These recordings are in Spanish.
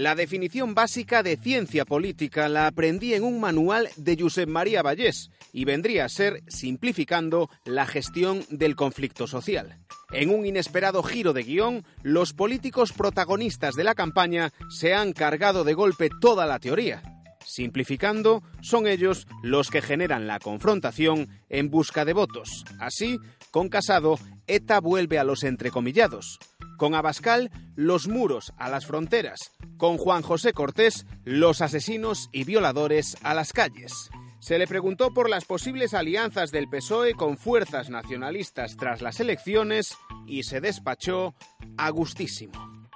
La definición básica de ciencia política la aprendí en un manual de Josep María Vallés y vendría a ser, simplificando, la gestión del conflicto social. En un inesperado giro de guion, los políticos protagonistas de la campaña se han cargado de golpe toda la teoría. Simplificando, son ellos los que generan la confrontación en busca de votos. Así, con Casado, ETA vuelve a los entrecomillados. Con Abascal, los muros a las fronteras. Con Juan José Cortés, los asesinos y violadores a las calles. Se le preguntó por las posibles alianzas del PSOE con fuerzas nacionalistas tras las elecciones y se despachó a gustísimo.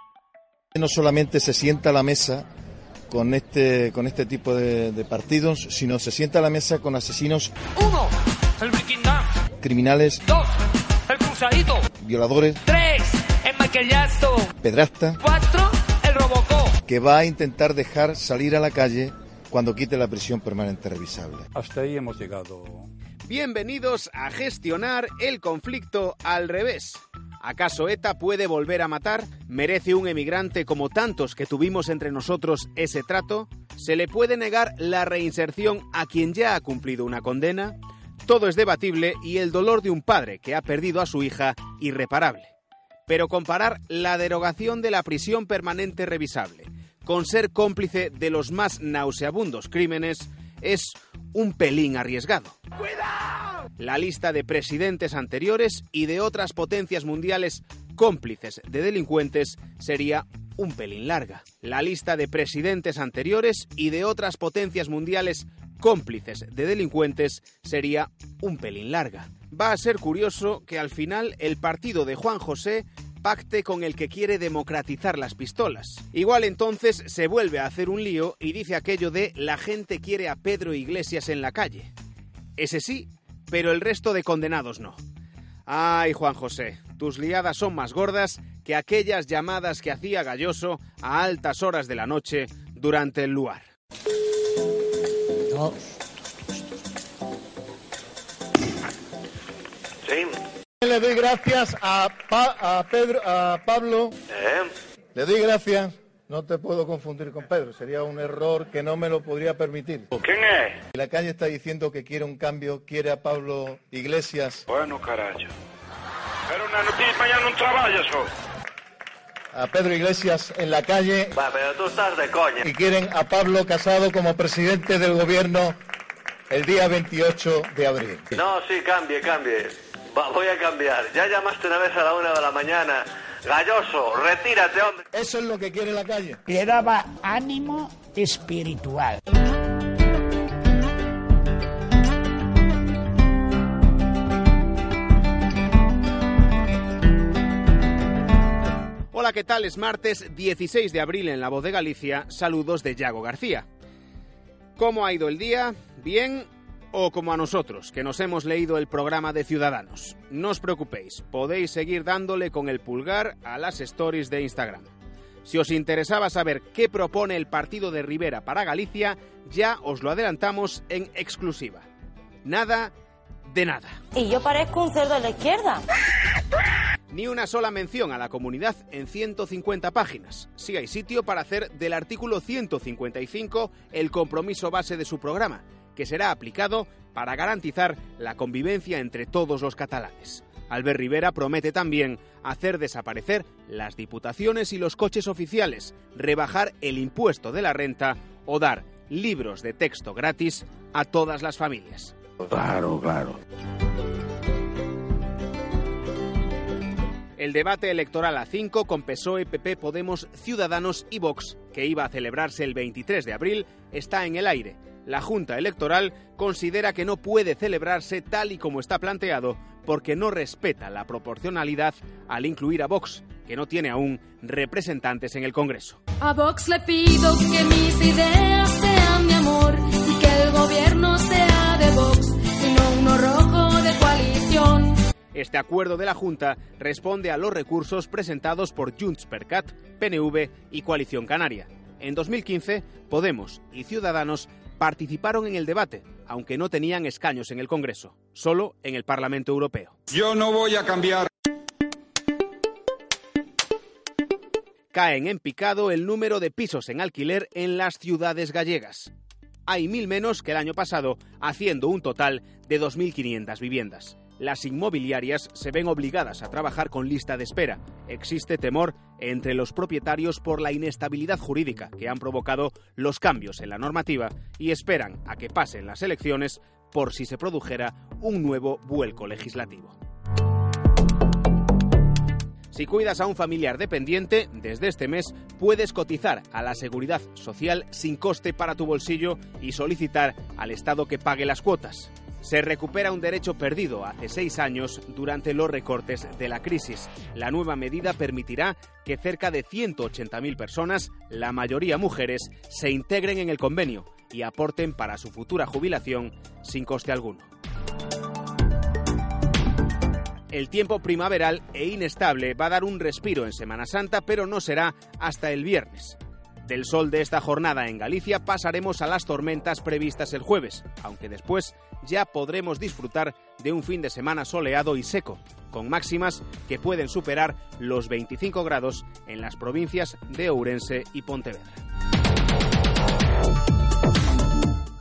No solamente se sienta a la mesa con este, con este tipo de, de partidos, sino se sienta a la mesa con asesinos. Uno, el. Criminales. Dos, el cruzadito. Violadores. Tres, el maquillazo. Pedrasta. Cuatro, el robocó. Que va a intentar dejar salir a la calle cuando quite la prisión permanente revisable. Hasta ahí hemos llegado. Bienvenidos a gestionar el conflicto al revés. ¿Acaso ETA puede volver a matar? ¿Merece un emigrante como tantos que tuvimos entre nosotros ese trato? ¿Se le puede negar la reinserción a quien ya ha cumplido una condena? Todo es debatible y el dolor de un padre que ha perdido a su hija irreparable. Pero comparar la derogación de la prisión permanente revisable con ser cómplice de los más nauseabundos crímenes es un pelín arriesgado. La lista de presidentes anteriores y de otras potencias mundiales cómplices de delincuentes sería un pelín larga. La lista de presidentes anteriores y de otras potencias mundiales cómplices de delincuentes sería un pelín larga. Va a ser curioso que al final el partido de Juan José pacte con el que quiere democratizar las pistolas. Igual entonces se vuelve a hacer un lío y dice aquello de la gente quiere a Pedro Iglesias en la calle. Ese sí, pero el resto de condenados no. Ay, Juan José, tus liadas son más gordas que aquellas llamadas que hacía Galloso a altas horas de la noche durante el luar. Le doy gracias a, Pa- a Pedro, a Pablo. ¿Eh? Le doy gracias. No te puedo confundir con Pedro. Sería un error que no me lo podría permitir. ¿Quién es? La calle está diciendo que quiere un cambio, quiere a Pablo Iglesias, Bueno, carajo. Pero una noticia mañana no trabajas, ¿o? a Pedro Iglesias en la calle Va, pero tú estás de coña. y quieren a Pablo Casado como presidente del gobierno el día 28 de abril. No, sí, cambie, cambie. Va, voy a cambiar. Ya llamaste una vez a la una de la mañana. Galloso, retírate, hombre. Eso es lo que quiere la calle. le daba ánimo espiritual. Hola, ¿qué tal? Es martes 16 de abril en La Voz de Galicia. Saludos de Yago García. ¿Cómo ha ido el día? ¿Bien? O como a nosotros, que nos hemos leído el programa de Ciudadanos. No os preocupéis, podéis seguir dándole con el pulgar a las stories de Instagram. Si os interesaba saber qué propone el partido de Rivera para Galicia, ya os lo adelantamos en exclusiva. Nada de nada. Y yo parezco un cerdo de la izquierda. Ni una sola mención a la comunidad en 150 páginas. Sí hay sitio para hacer del artículo 155 el compromiso base de su programa, que será aplicado para garantizar la convivencia entre todos los catalanes. Albert Rivera promete también hacer desaparecer las diputaciones y los coches oficiales, rebajar el impuesto de la renta o dar libros de texto gratis a todas las familias. Claro, claro. El debate electoral a 5 con PSOE, PP, Podemos, Ciudadanos y Vox, que iba a celebrarse el 23 de abril, está en el aire. La Junta Electoral considera que no puede celebrarse tal y como está planteado porque no respeta la proporcionalidad al incluir a Vox, que no tiene aún representantes en el Congreso. A Vox le pido que mis ideas sean de amor y que el gobierno sea de Vox y no uno rojo de coalición. Este acuerdo de la Junta responde a los recursos presentados por Junts per Cat, PNV y Coalición Canaria. En 2015, Podemos y Ciudadanos participaron en el debate, aunque no tenían escaños en el Congreso, solo en el Parlamento Europeo. Yo no voy a cambiar. caen en picado el número de pisos en alquiler en las ciudades gallegas. Hay mil menos que el año pasado, haciendo un total de 2.500 viviendas. Las inmobiliarias se ven obligadas a trabajar con lista de espera. Existe temor entre los propietarios por la inestabilidad jurídica que han provocado los cambios en la normativa y esperan a que pasen las elecciones por si se produjera un nuevo vuelco legislativo. Si cuidas a un familiar dependiente, desde este mes puedes cotizar a la seguridad social sin coste para tu bolsillo y solicitar al Estado que pague las cuotas. Se recupera un derecho perdido hace seis años durante los recortes de la crisis. La nueva medida permitirá que cerca de 180.000 personas, la mayoría mujeres, se integren en el convenio y aporten para su futura jubilación sin coste alguno. El tiempo primaveral e inestable va a dar un respiro en Semana Santa, pero no será hasta el viernes. Del sol de esta jornada en Galicia pasaremos a las tormentas previstas el jueves, aunque después ya podremos disfrutar de un fin de semana soleado y seco, con máximas que pueden superar los 25 grados en las provincias de Ourense y Pontevedra.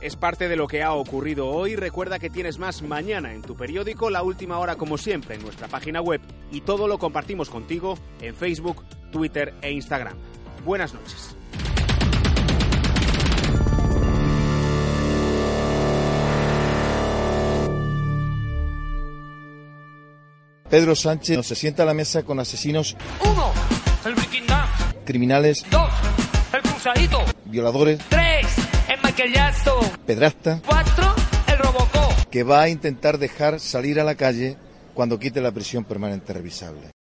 Es parte de lo que ha ocurrido hoy. Recuerda que tienes más mañana en tu periódico, la última hora como siempre en nuestra página web y todo lo compartimos contigo en Facebook, Twitter e Instagram. Buenas noches. Pedro Sánchez no se sienta a la mesa con asesinos, Uno, el criminales, Dos, el cruzadito. violadores, Tres, el pedrastas, Cuatro, el Robocop. que va a intentar dejar salir a la calle cuando quite la prisión permanente revisable.